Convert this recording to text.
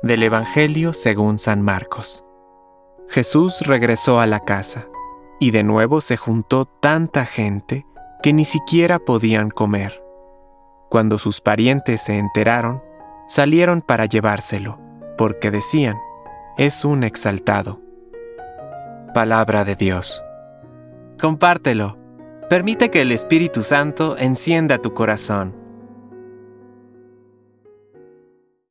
Del Evangelio según San Marcos. Jesús regresó a la casa, y de nuevo se juntó tanta gente que ni siquiera podían comer. Cuando sus parientes se enteraron, salieron para llevárselo, porque decían, es un exaltado. Palabra de Dios. Compártelo. Permite que el Espíritu Santo encienda tu corazón